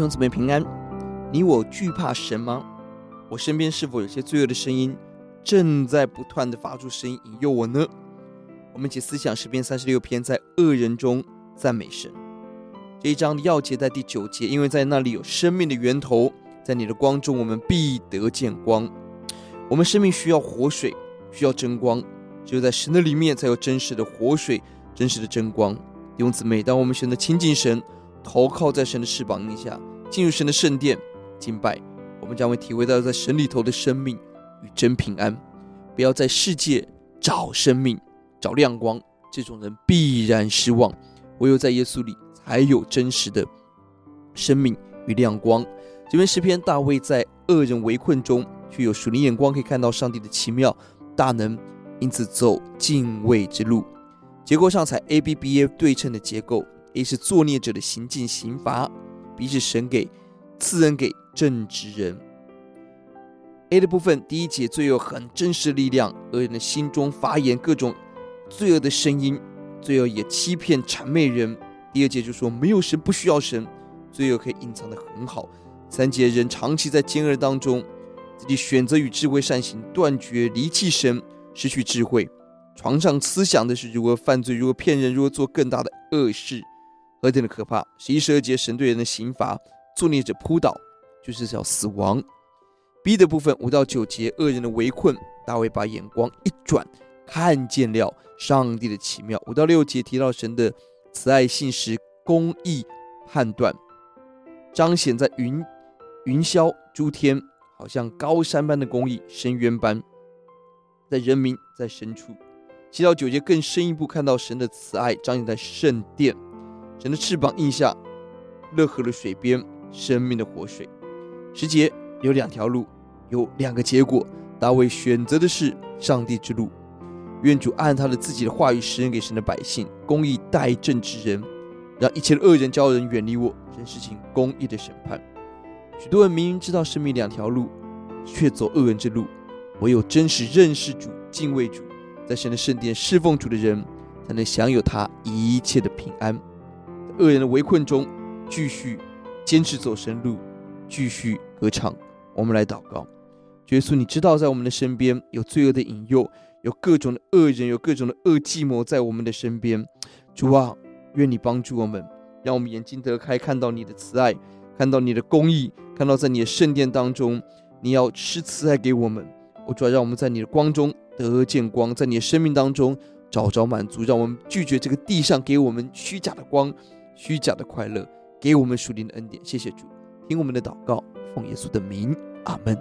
兄姊妹平安，你我惧怕神吗？我身边是否有些罪恶的声音正在不断地发出声音引诱我呢？我们一起思想诗篇三十六篇，在恶人中赞美神。这一章的钥节在第九节，因为在那里有生命的源头，在你的光中我们必得见光。我们生命需要活水，需要真光，只有在神的里面才有真实的活水，真实的真光。弟兄姊妹，当我们选择亲近神，投靠在神的翅膀荫下，进入神的圣殿敬拜，我们将会体会到在神里头的生命与真平安。不要在世界找生命、找亮光，这种人必然失望。唯有在耶稣里，才有真实的生命与亮光。这篇诗篇，大卫在恶人围困中，却有属灵眼光，可以看到上帝的奇妙大能，因此走敬畏之路。结构上采 A B B A 对称的结构。A 是作孽者的行径刑罚，B 是神给赐恩给正直人。A 的部分，第一节罪恶很真实的力量，恶人的心中发言各种罪恶的声音，罪恶也欺骗谄媚人。第二节就说没有神不需要神，罪恶可以隐藏得很好。三节人长期在奸恶当中，自己选择与智慧善行断绝，离弃神，失去智慧，床上思想的是如何犯罪，如何骗人，如何做更大的恶事。何等的可怕！十一、十二节，神对人的刑罚，作孽者扑倒，就是叫死亡。B 的部分，五到九节，恶人的围困，大卫把眼光一转，看见了上帝的奇妙。五到六节提到神的慈爱、信实、公义、判断，彰显在云云霄诸天，好像高山般的公义，深渊般在人民在深处。七到九节更深一步看到神的慈爱，彰显在圣殿。神的翅膀印下，乐河的水边，生命的活水。时节有两条路，有两个结果。大卫选择的是上帝之路。愿主按他的自己的话语施恩给神的百姓，公义待正直人，让一切的恶人骄傲人远离我，真实行公义的审判。许多人明明知道生命两条路，却走恶人之路。唯有真实认识主、敬畏主，在神的圣殿侍奉主的人，才能享有他一切的平安。恶人的围困中，继续坚持走神路，继续歌唱。我们来祷告：耶稣，你知道在我们的身边有罪恶的引诱，有各种的恶人，有各种的恶计谋在我们的身边。主啊，愿你帮助我们，让我们眼睛得开，看到你的慈爱，看到你的公义，看到在你的圣殿当中，你要施慈爱给我们。我主啊，让我们在你的光中得见光，在你的生命当中找着满足，让我们拒绝这个地上给我们虚假的光。虚假的快乐，给我们属灵的恩典。谢谢主，听我们的祷告，奉耶稣的名，阿门。